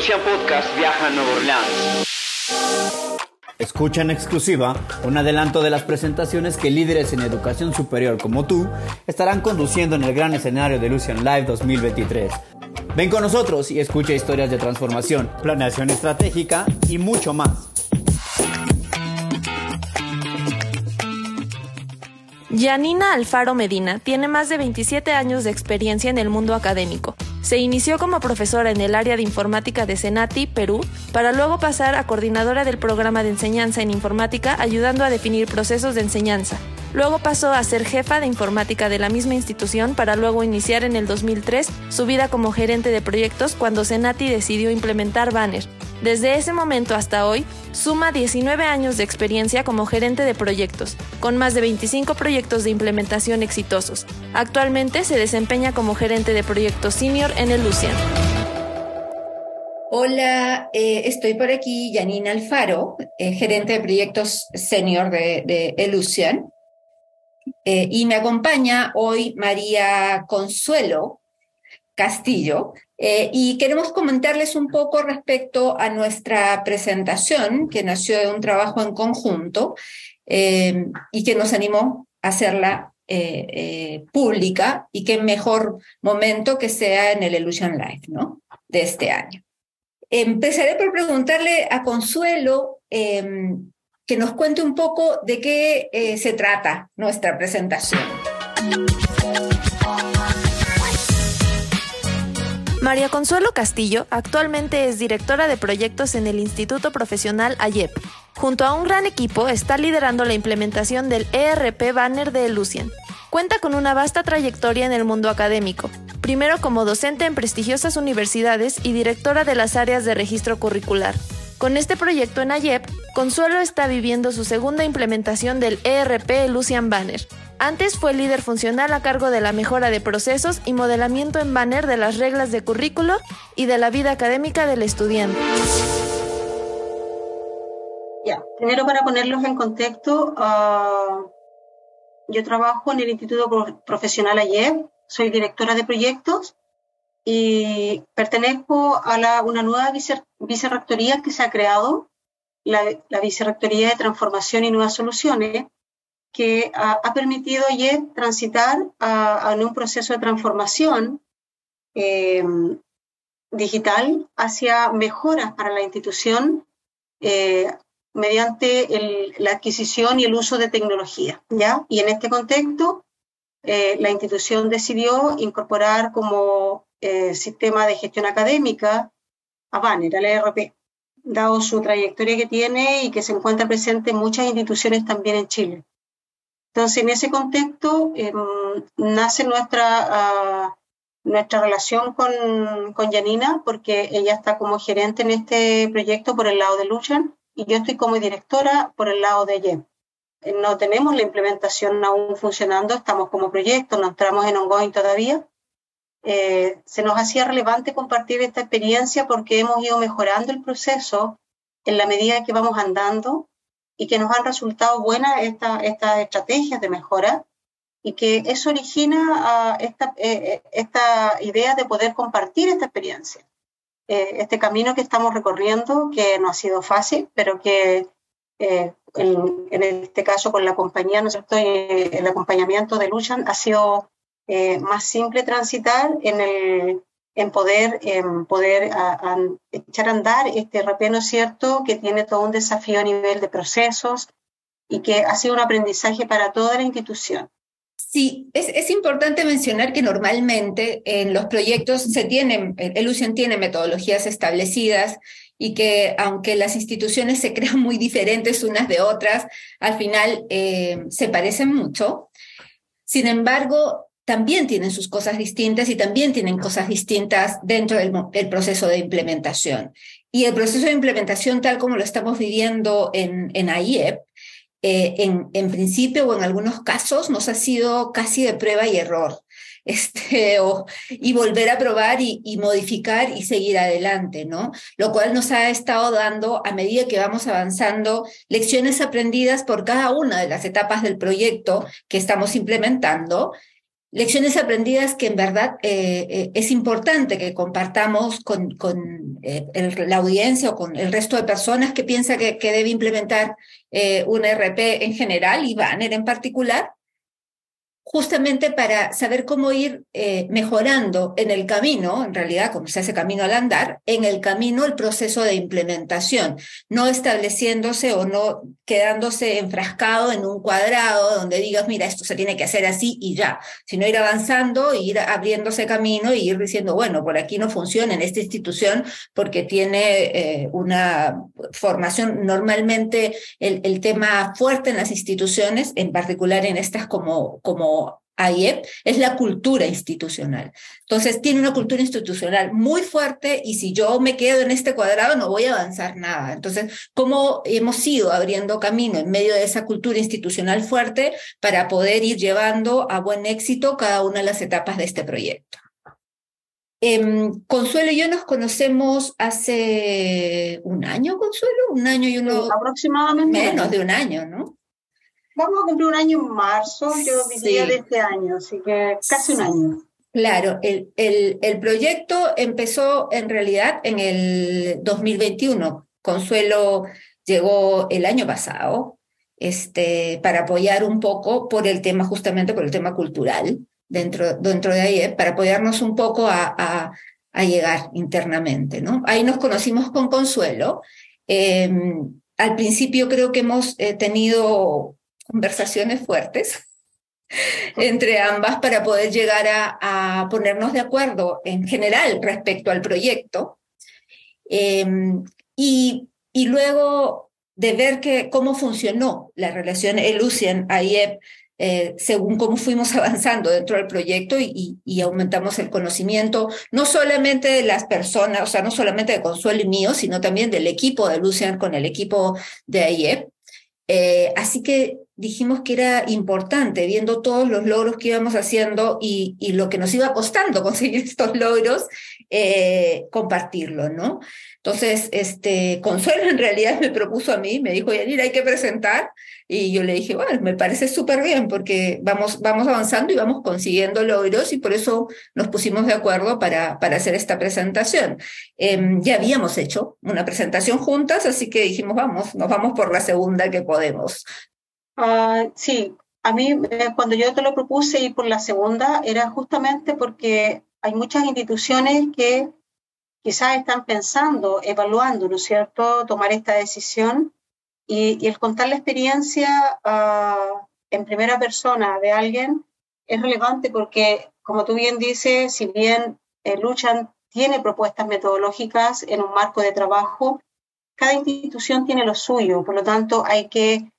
Lucian Podcast viaja a Nueva Orleans. Escucha en exclusiva un adelanto de las presentaciones que líderes en educación superior como tú estarán conduciendo en el gran escenario de Lucian Live 2023. Ven con nosotros y escucha historias de transformación, planeación estratégica y mucho más. Janina Alfaro Medina tiene más de 27 años de experiencia en el mundo académico. Se inició como profesora en el área de informática de Senati, Perú, para luego pasar a coordinadora del programa de enseñanza en informática ayudando a definir procesos de enseñanza. Luego pasó a ser jefa de informática de la misma institución para luego iniciar en el 2003 su vida como gerente de proyectos cuando Senati decidió implementar Banner, desde ese momento hasta hoy, suma 19 años de experiencia como gerente de proyectos, con más de 25 proyectos de implementación exitosos. Actualmente se desempeña como gerente de proyectos senior en el Lucian. Hola, eh, estoy por aquí, Janina Alfaro, eh, gerente de proyectos senior de, de Lucian. Eh, y me acompaña hoy María Consuelo Castillo, eh, y queremos comentarles un poco respecto a nuestra presentación, que nació de un trabajo en conjunto eh, y que nos animó a hacerla eh, pública y qué mejor momento que sea en el Illusion Live ¿no? de este año. Empezaré por preguntarle a Consuelo em, que nos cuente un poco de qué se trata nuestra presentación. María Consuelo Castillo actualmente es directora de proyectos en el Instituto Profesional AYEP. Junto a un gran equipo está liderando la implementación del ERP Banner de Lucian. Cuenta con una vasta trayectoria en el mundo académico, primero como docente en prestigiosas universidades y directora de las áreas de registro curricular. Con este proyecto en AYEP, Consuelo está viviendo su segunda implementación del ERP Lucian Banner, antes fue líder funcional a cargo de la mejora de procesos y modelamiento en banner de las reglas de currículo y de la vida académica del estudiante. Ya, primero para ponerlos en contexto, ah, yo trabajo en el Instituto Profesional ayer, soy directora de proyectos y pertenezco a la, una nueva vicerrectoría que se ha creado, la, la Vicerrectoría de Transformación y Nuevas Soluciones, que ha, permitido ayer transitar a, un proceso de transformación eh, digital hacia mejoras para la institución eh, mediante la adquisición y el uso de tecnología. ¿ya? Y en este contexto, eh, la institución decidió incorporar como sistema de gestión académica a Banner, al ERP, dado su trayectoria que tiene y que se encuentra presente en muchas instituciones también en Chile. Entonces, en ese contexto em, nace nuestra, ah, nuestra relación con, con Janina, porque ella está como gerente en este proyecto por el lado de Luchan y yo estoy como directora por el lado de. Eh, no tenemos la implementación aún funcionando, estamos como proyecto, no entramos en ongoing todavía. Eh, se nos hacía relevante compartir esta experiencia porque hemos ido mejorando el proceso en la medida que vamos andando y que nos han resultado buenas estas estrategias de mejora y que eso origina esta, eh, eh, esta idea de poder compartir esta experiencia. Este camino que estamos recorriendo, que no ha sido fácil, pero que en, este caso con la compañía, ¿no el acompañamiento de Luchan ha sido más simple transitar en el, en poder, en poder echar a andar este RP, ¿no es cierto?, que tiene todo un desafío a nivel de procesos y que ha sido un aprendizaje para toda la institución. Sí, es, es importante mencionar que normalmente en los proyectos se tienen, el tiene metodologías establecidas y que aunque las instituciones se crean muy diferentes unas de otras, al final eh, se parecen mucho. Sin embargo, también tienen sus cosas distintas y también tienen cosas distintas dentro del, proceso de implementación. Y el proceso de implementación, tal como lo estamos viviendo en, en AIEP, eh, en, principio o en algunos casos nos ha sido casi de prueba y error. Este, y volver a probar y, modificar y seguir adelante, ¿no? Lo cual nos ha estado dando, a medida que vamos avanzando, lecciones aprendidas por cada una de las etapas del proyecto que estamos implementando lecciones aprendidas que en verdad eh, eh, es importante que compartamos con, con eh, la audiencia o con el resto de personas que piensa que, que debe implementar un RP en general y Banner en particular, justamente para saber cómo ir eh, mejorando en el camino, en realidad, como se hace camino al andar, en el camino el proceso de implementación, no estableciéndose o no quedándose enfrascado en un cuadrado donde digas, mira, esto se tiene que hacer así y ya, sino ir avanzando, ir abriéndose camino y ir diciendo, bueno, por aquí no funciona en esta institución porque tiene eh, una formación, normalmente el, el tema fuerte en las instituciones, en particular en estas como, como AIEP es la cultura institucional. Entonces, tiene una cultura institucional muy fuerte y si yo me quedo en este cuadrado no voy a avanzar nada. Entonces, ¿cómo hemos ido abriendo camino en medio de esa cultura institucional fuerte para poder ir llevando a buen éxito cada una de las etapas de este proyecto? Em, Consuelo y yo nos conocemos hace un año, Consuelo, un año y uno... aproximadamente. Menos de un año, ¿no? Vamos a cumplir un año en marzo, yo diría de este año, así que casi un año. Claro, el, el, el, proyecto empezó en realidad en el 2021. Consuelo llegó el año pasado este, para apoyar un poco por el tema, justamente por el tema cultural dentro, dentro de ahí, para apoyarnos un poco a, a, a llegar internamente. ¿no? Ahí nos conocimos con Consuelo. Eh, al principio creo que hemos eh, tenido conversaciones fuertes entre ambas para poder llegar a, a, ponernos de acuerdo en general respecto al proyecto. Eh, y, y, luego de ver que, cómo funcionó la relación Elucian-AIEP eh, según cómo fuimos avanzando dentro del proyecto y, y, aumentamos el conocimiento, no solamente de las personas, o sea, no solamente de Consuelo y mío, sino también del equipo de Lucian con el equipo de AIEP. Eh, así que dijimos que era importante, viendo todos los logros que íbamos haciendo y, y lo que nos iba costando conseguir estos logros, eh, compartirlo, ¿no? Entonces, este, Consuelo en realidad me propuso a mí, me dijo, Yanira, hay que presentar, y yo le dije, bueno, me parece súper bien porque vamos, vamos avanzando y vamos consiguiendo logros y por eso nos pusimos de acuerdo para, para hacer esta presentación. Eh, ya habíamos hecho una presentación juntas, así que dijimos, vamos, nos vamos por la segunda que podemos. Uh, sí, a mí eh, cuando yo te lo propuse ir por la segunda era justamente porque hay muchas instituciones que quizás están pensando, evaluando, ¿no es cierto?, tomar esta decisión y, y el contar la experiencia uh, en primera persona de alguien es relevante porque, como tú bien dices, si bien eh, Luchan tiene propuestas metodológicas en un marco de trabajo, cada institución tiene lo suyo, por lo tanto hay que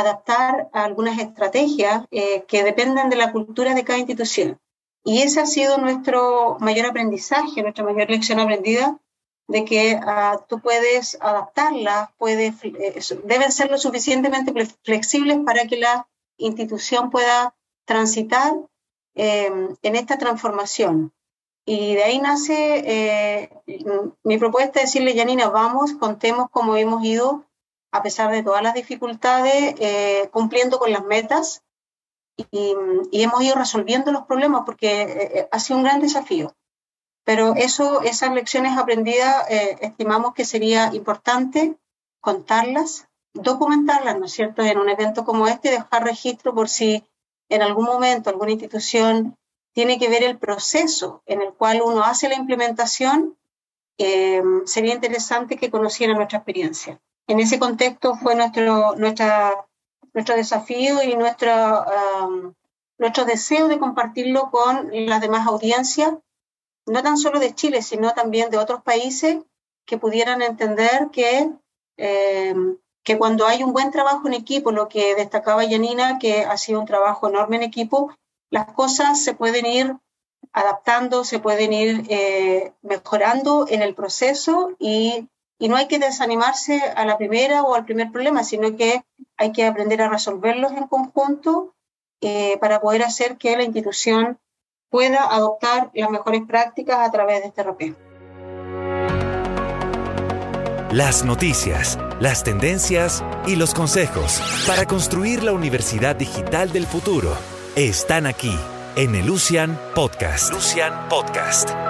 adaptar algunas estrategias eh, que dependen de la cultura de cada institución. Y ese ha sido nuestro mayor aprendizaje, nuestra mayor lección aprendida, de que uh, tú puedes adaptarlas, puedes, eh, deben ser lo suficientemente flexibles para que la institución pueda transitar eh, en esta transformación. Y de ahí nace eh, mi propuesta de decirle, Janina, vamos, contemos cómo hemos ido a pesar de todas las dificultades, eh, cumpliendo con las metas y, y, hemos ido resolviendo los problemas porque eh, eh, ha sido un gran desafío. Pero eso, esas lecciones aprendidas, eh, estimamos que sería importante contarlas, documentarlas, ¿no es cierto?, en un evento como este, dejar registro por si en algún momento alguna institución tiene que ver el proceso en el cual uno hace la implementación, eh, sería interesante que conocieran nuestra experiencia en ese contexto fue nuestro, nuestra, nuestro desafío y nuestro, um, nuestro deseo de compartirlo con las demás audiencias, no tan solo de Chile, sino también de otros países que pudieran entender que, eh, que cuando hay un buen trabajo en equipo, lo que destacaba Janina, que ha sido un trabajo enorme en equipo, las cosas se pueden ir adaptando, se pueden ir eh, mejorando en el proceso y y no hay que desanimarse a la primera o al primer problema, sino que hay que aprender a resolverlos en conjunto eh, para poder hacer que la institución pueda adoptar las mejores prácticas a través de este RP. Las noticias, las tendencias y los consejos para construir la universidad digital del futuro están aquí en el Lucian Podcast. Lucian Podcast.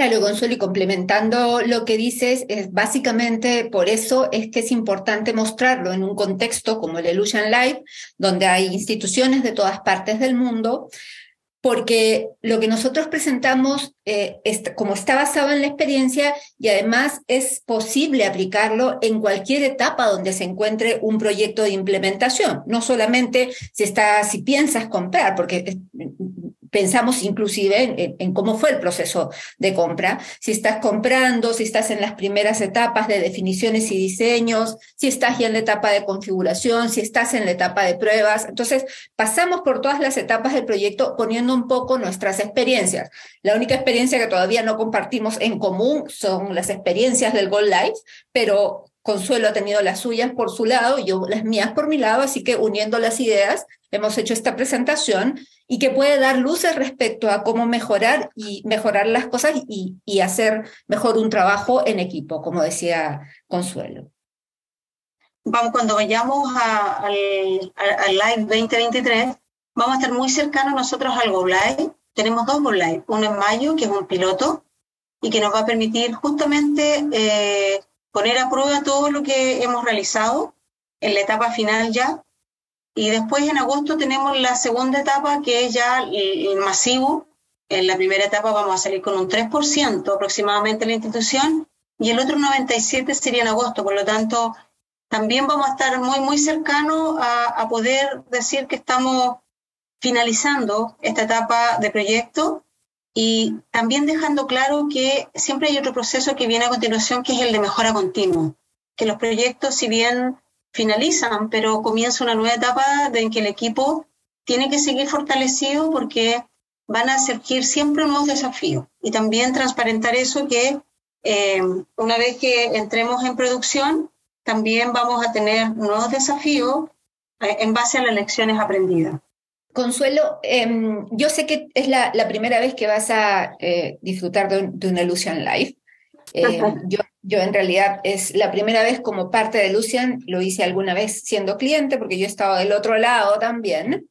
Claro, Gonzalo, y complementando lo que dices, es básicamente por eso es que es importante mostrarlo en un contexto como el Illusion Live, donde hay instituciones de todas partes del mundo, porque lo que nosotros presentamos, eh, como está basado en la experiencia y además es posible aplicarlo en cualquier etapa donde se encuentre un proyecto de implementación, no solamente si, está, si piensas comprar, porque pensamos inclusive en, cómo fue el proceso de compra, si estás comprando, si estás en las primeras etapas de definiciones y diseños, si estás ya en la etapa de configuración, si estás en la etapa de pruebas. Entonces, pasamos por todas las etapas del proyecto poniendo un poco nuestras experiencias. La única experiencia que todavía no compartimos en común son las experiencias del Gold Life, pero Consuelo ha tenido las suyas por su lado, yo las mías por mi lado, así que uniendo las ideas hemos hecho esta presentación y que puede dar luces respecto a cómo mejorar y mejorar las cosas y, y hacer mejor un trabajo en equipo, como decía Consuelo. Vamos, cuando vayamos al, Live 2023, vamos a estar muy cercanos nosotros al Go Live. Tenemos dos Go Live, uno en mayo, que es un piloto, y que nos va a permitir justamente eh, poner a prueba todo lo que hemos realizado en la etapa final ya. Y después en agosto tenemos la segunda etapa que es ya el, masivo. En la primera etapa vamos a salir con un 3% aproximadamente la institución y el otro 97 sería en agosto. Por lo tanto, también vamos a estar muy, muy cercanos a, a poder decir que estamos finalizando esta etapa de proyecto y también dejando claro que siempre hay otro proceso que viene a continuación, que es el de mejora continua, que los proyectos, si bien finalizan, pero comienza una nueva etapa en que el equipo tiene que seguir fortalecido porque van a surgir siempre nuevos desafíos. Y también transparentar eso que eh, una vez que entremos en producción, también vamos a tener nuevos desafíos eh, en base a las lecciones aprendidas. Consuelo, em, yo sé que es la, primera vez que vas a eh, disfrutar de, una Lucian Live. Em, yo, yo en realidad es la primera vez como parte de Lucian, lo hice alguna vez siendo cliente, porque yo he estado del otro lado también.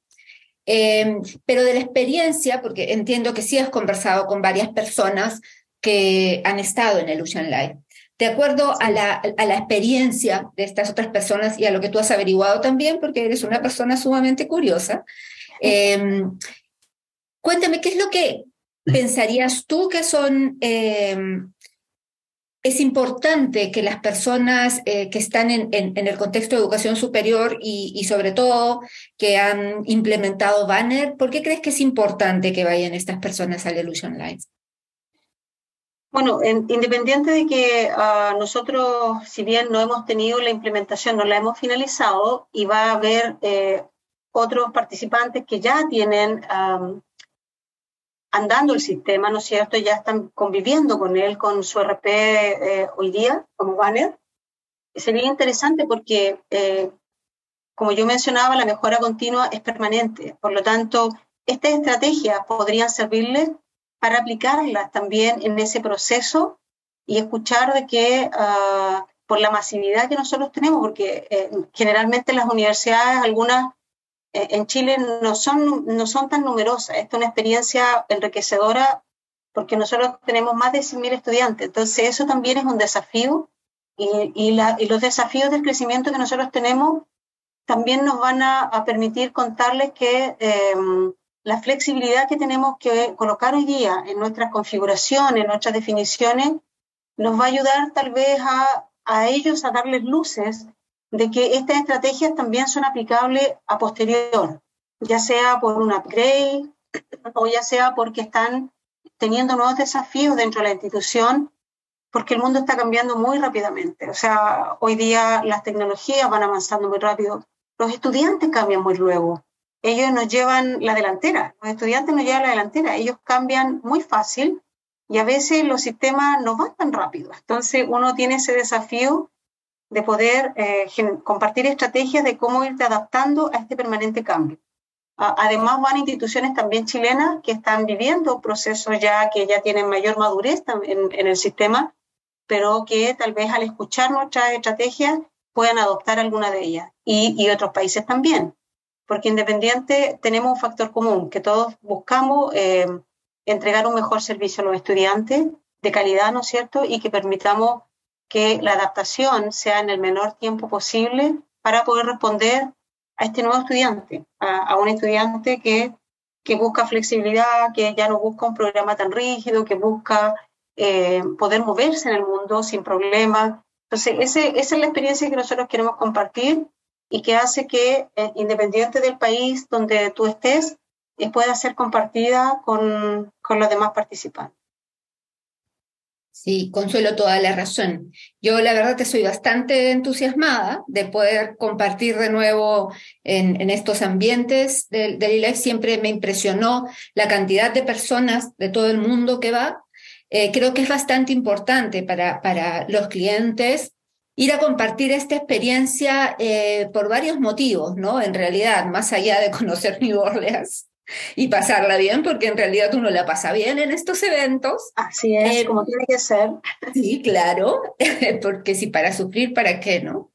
Em, pero de la experiencia, porque entiendo que sí has conversado con varias personas que han estado en el Lucian Live. De acuerdo a la, a la experiencia de estas otras personas y a lo que tú has averiguado también, porque eres una persona sumamente curiosa, Em, cuéntame, ¿qué es lo que pensarías tú que son... Em, es importante que las personas eh, que están en, el contexto de educación superior y, sobre todo que han implementado Banner, ¿por qué crees que es importante que vayan estas personas al Illusion Live? Bueno, independiente de que ah, nosotros, si bien no hemos tenido la implementación, no la hemos finalizado y va a haber eh, otros participantes que ya tienen andando el sistema, ¿no es cierto? Ya están conviviendo con él, con su RP eh, hoy día como banner. Sería interesante porque, eh, como yo mencionaba, la mejora continua es permanente. Por lo tanto, estas estrategias podrían servirles para aplicarlas también en ese proceso y escuchar de que ah, por la masividad que nosotros tenemos, porque eh, generalmente las universidades, algunas en Chile no son, no son tan numerosas. Esta es una experiencia enriquecedora porque nosotros tenemos más de 100.000 estudiantes. Entonces, eso también es un desafío y, y, la, y, los desafíos del crecimiento que nosotros tenemos también nos van a, permitir contarles que em, la flexibilidad que tenemos que colocar hoy día en nuestras configuraciones, en nuestras definiciones, nos va a ayudar tal vez a, a ellos a darles luces de que estas estrategias también son aplicables a posterior, ya sea por un upgrade o ya sea porque están teniendo nuevos desafíos dentro de la institución, porque el mundo está cambiando muy rápidamente. O sea, hoy día las tecnologías van avanzando muy rápido, los estudiantes cambian muy luego. Ellos nos llevan la delantera, los estudiantes nos llevan la delantera, ellos cambian muy fácil y a veces los sistemas no van tan rápido. Entonces uno tiene ese desafío de poder eh, compartir estrategias de cómo irte adaptando a este permanente cambio. además, van instituciones también chilenas que están viviendo procesos ya que ya tienen mayor madurez en, en el sistema, pero que tal vez al escuchar nuestras estrategias puedan adoptar alguna de ellas y, otros países también, porque independiente tenemos un factor común, que todos buscamos eh, entregar un mejor servicio a los estudiantes de calidad, ¿no es cierto? Y que permitamos que la adaptación sea en el menor tiempo posible para poder responder a este nuevo estudiante, a, un estudiante que, que, busca flexibilidad, que ya no busca un programa tan rígido, que busca eh, poder moverse en el mundo sin problemas. Entonces, ese, esa es la experiencia que nosotros queremos compartir y que hace que, eh, independiente del país donde tú estés, eh, pueda ser compartida con, con los demás participantes. Sí, Consuelo, toda la razón. Yo la verdad que soy bastante entusiasmada de poder compartir de nuevo en, estos ambientes del, del Siempre me impresionó la cantidad de personas de todo el mundo que va. Eh, creo que es bastante importante para, para los clientes ir a compartir esta experiencia eh, por varios motivos, ¿no? En realidad, más allá de conocer New Orleans, y pasarla bien, porque en realidad uno la pasa bien en estos eventos. Así es, eh, como tiene que ser. Sí, claro, porque si para sufrir, ¿para qué no?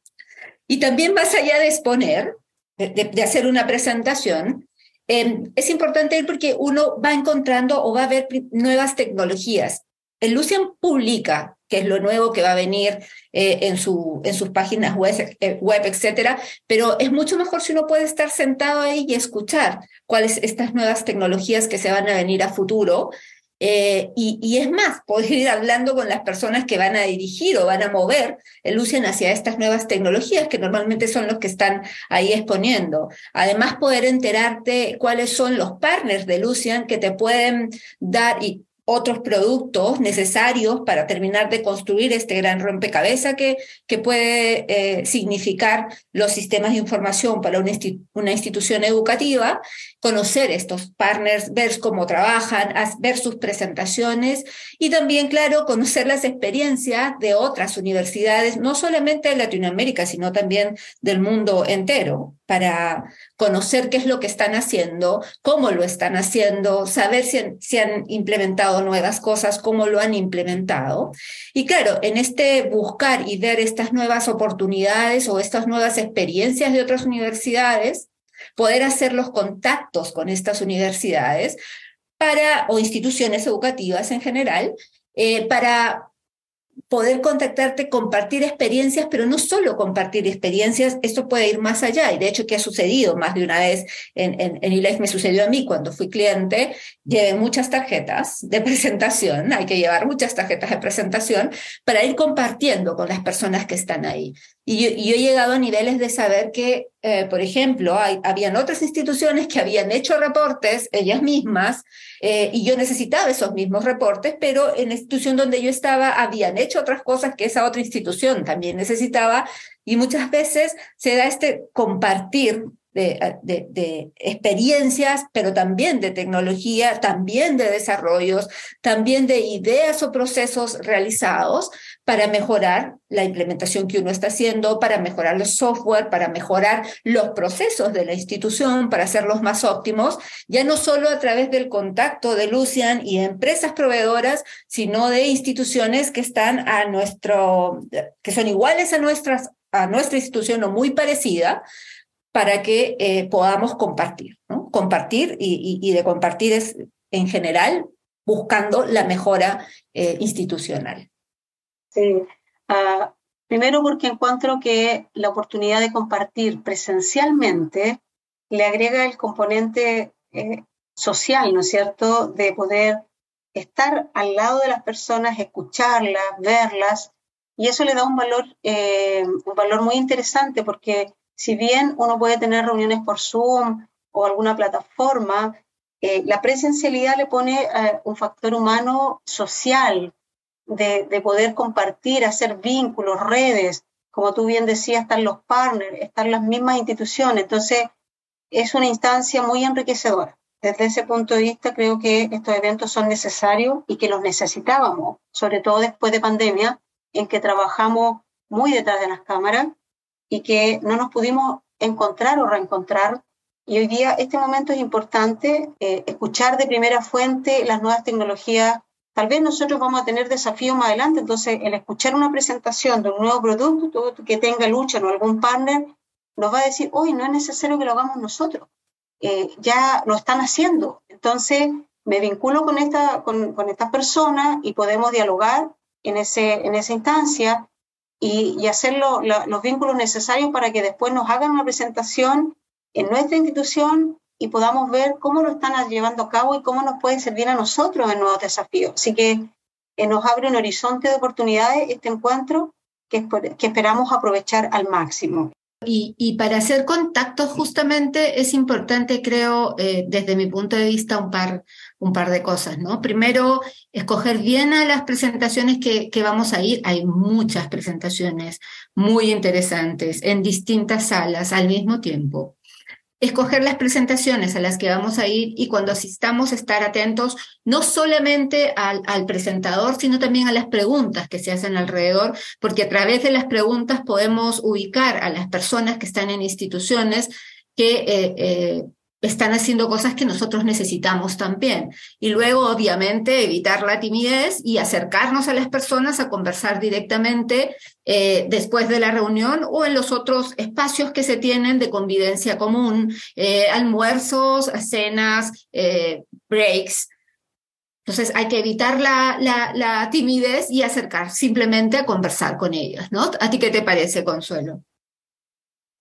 Y también más allá de exponer, de, hacer una presentación, em, es importante ir porque uno va encontrando o va a ver nuevas tecnologías. El Lucian publica que es lo nuevo que va a venir eh, en, su, en sus páginas web, eh, web, etcétera, pero es mucho mejor si uno puede estar sentado ahí y escuchar cuáles estas nuevas tecnologías que se van a venir a futuro. Eh, y, es más, poder ir hablando con las personas que van a dirigir o van a mover el hacia estas nuevas tecnologías, que normalmente son los que están ahí exponiendo. Además, poder enterarte cuáles son los partners de Lucian que te pueden dar y otros productos necesarios para terminar de construir este gran rompecabezas que, que puede eh, significar los sistemas de información para una, una, institución educativa, conocer estos partners, ver cómo trabajan, ver sus presentaciones y también, claro, conocer las experiencias de otras universidades, no solamente de Latinoamérica, sino también del mundo entero para conocer qué es lo que están haciendo, cómo lo están haciendo, saber si han, han, implementado nuevas cosas, cómo lo han implementado. Y claro, en este buscar y ver estas nuevas oportunidades o estas nuevas experiencias de otras universidades, poder hacer los contactos con estas universidades para, o instituciones educativas en general, eh, para poder contactarte, compartir experiencias, pero no solo compartir experiencias, esto puede ir más allá. Y de hecho, que ha sucedido más de una vez en, en, me sucedió a mí cuando fui cliente, llevé muchas tarjetas de presentación, hay que llevar muchas tarjetas de presentación para ir compartiendo con las personas que están ahí. Y yo, he llegado a niveles de saber que, eh, por ejemplo, hay, habían otras instituciones que habían hecho reportes ellas mismas eh, y yo necesitaba esos mismos reportes, pero en la institución donde yo estaba habían hecho otras cosas que esa otra institución también necesitaba y muchas veces se da este compartir de, experiencias, pero también de tecnología, también de desarrollos, también de ideas o procesos realizados para mejorar la implementación que uno está haciendo, para mejorar el software, para mejorar los procesos de la institución, para hacerlos más óptimos, ya no solo a través del contacto de Lucian y empresas proveedoras, sino de instituciones que están a nuestro, que son iguales a nuestras a nuestra institución o muy parecida, para que eh, podamos compartir, ¿no? Compartir y, de compartir es en general buscando la mejora eh, institucional. Sí. Ah, primero porque encuentro que la oportunidad de compartir presencialmente le agrega el componente eh, social, ¿no es cierto?, de poder estar al lado de las personas, escucharlas, verlas, y eso le da un valor, un valor muy interesante porque si bien uno puede tener reuniones por Zoom o alguna plataforma, eh, la presencialidad le pone eh, un factor humano social, de, poder compartir, hacer vínculos, redes, como tú bien decías, están los partners, están las mismas instituciones. Entonces, es una instancia muy enriquecedora. Desde ese punto de vista, creo que estos eventos son necesarios y que los necesitábamos, sobre todo después de pandemia, en que trabajamos muy detrás de las cámaras y que no nos pudimos encontrar o reencontrar. Y hoy día este momento es importante, eh, escuchar de primera fuente las nuevas tecnologías tal vez nosotros vamos a tener desafíos más adelante, entonces el escuchar una presentación de un nuevo producto que tenga lucha o algún partner, nos va a decir, hoy no es necesario que lo hagamos nosotros, eh, ya lo están haciendo. Entonces me vinculo con esta, con, con esta persona y podemos dialogar en, ese, en esa instancia y, y hacer los vínculos necesarios para que después nos hagan una presentación en nuestra institución y podamos ver cómo lo están llevando a cabo y cómo nos puede servir a nosotros en nuevos desafíos. Así que eh, nos abre un horizonte de oportunidades este encuentro que, que esperamos aprovechar al máximo. Y, para hacer contactos justamente es importante, creo, eh, desde mi punto de vista, un par, un par de cosas, ¿no? Primero, escoger bien a las presentaciones que, que vamos a ir. Hay muchas presentaciones muy interesantes en distintas salas al mismo tiempo escoger las presentaciones a las que vamos a ir y cuando asistamos estar atentos no solamente al, presentador, sino también a las preguntas que se hacen alrededor, porque a través de las preguntas podemos ubicar a las personas que están en instituciones que eh, eh, están haciendo cosas que nosotros necesitamos también. Y luego, obviamente, evitar la timidez y acercarnos a las personas a conversar directamente eh, después de la reunión o en los otros espacios que se tienen de convivencia común, eh, almuerzos, cenas, eh, breaks. Entonces hay que evitar la, la, la timidez y acercar simplemente a conversar con ellas, ¿no? ¿A ti qué te parece, Consuelo?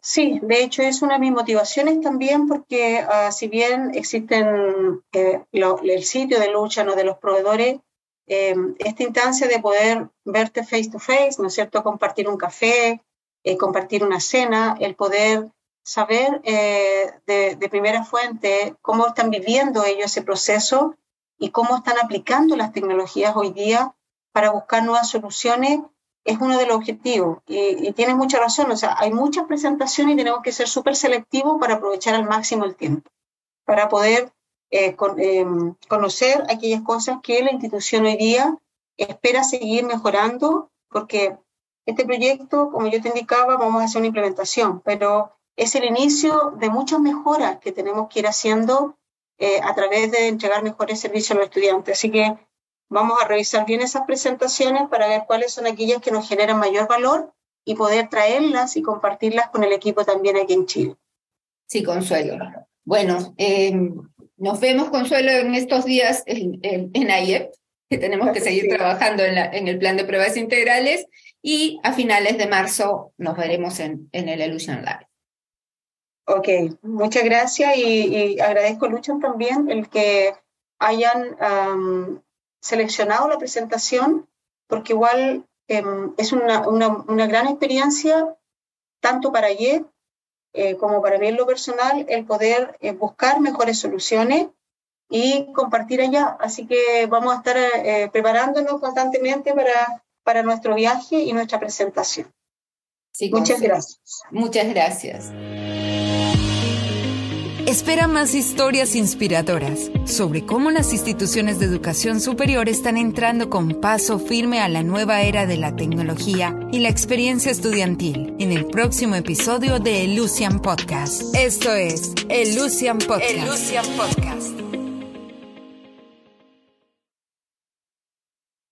Sí, de hecho es una de mis motivaciones también porque ah, si bien existen eh, el sitio de lucha ¿no? de los proveedores, em, esta instancia de poder verte face to face, ¿no es cierto? Compartir un café, eh, compartir una cena, el poder saber eh, de, de, primera fuente cómo están viviendo ellos ese proceso y cómo están aplicando las tecnologías hoy día para buscar nuevas soluciones es uno de los objetivos. Y, tienes mucha razón, o sea, hay muchas presentaciones y tenemos que ser súper selectivos para aprovechar al máximo el tiempo, para poder eh, em, conocer aquellas cosas que la institución hoy día espera seguir mejorando, porque este proyecto, como yo te indicaba, vamos a hacer una implementación, pero es el inicio de muchas mejoras que tenemos que ir haciendo eh, a través de entregar mejores servicios a los estudiantes. Así que Vamos a revisar bien esas presentaciones para ver cuáles son aquellas que nos generan mayor valor y poder traerlas y compartirlas con el equipo también aquí en Chile. Sí, Consuelo. Bueno, em, nos vemos, Consuelo, en estos días en, en, AIEP, que tenemos que seguir trabajando en, la, en, el plan de pruebas integrales, y a finales de marzo nos veremos en, en el Illusion Live. Ok, muchas gracias y, agradezco, Luchan, también el que hayan seleccionado la presentación porque igual em, es una, una, gran experiencia tanto para ayer eh, como para mí en lo personal el poder eh, buscar mejores soluciones y compartir allá. Así que vamos a estar eh, preparándonos constantemente para, para nuestro viaje y nuestra presentación. Muchas gracias. Muchas gracias. Espera más historias inspiradoras sobre cómo las instituciones de educación superior están entrando con paso firme a la nueva era de la tecnología y la experiencia estudiantil en el próximo episodio de Lucian Podcast. Esto es el Lucian Podcast. Podcast.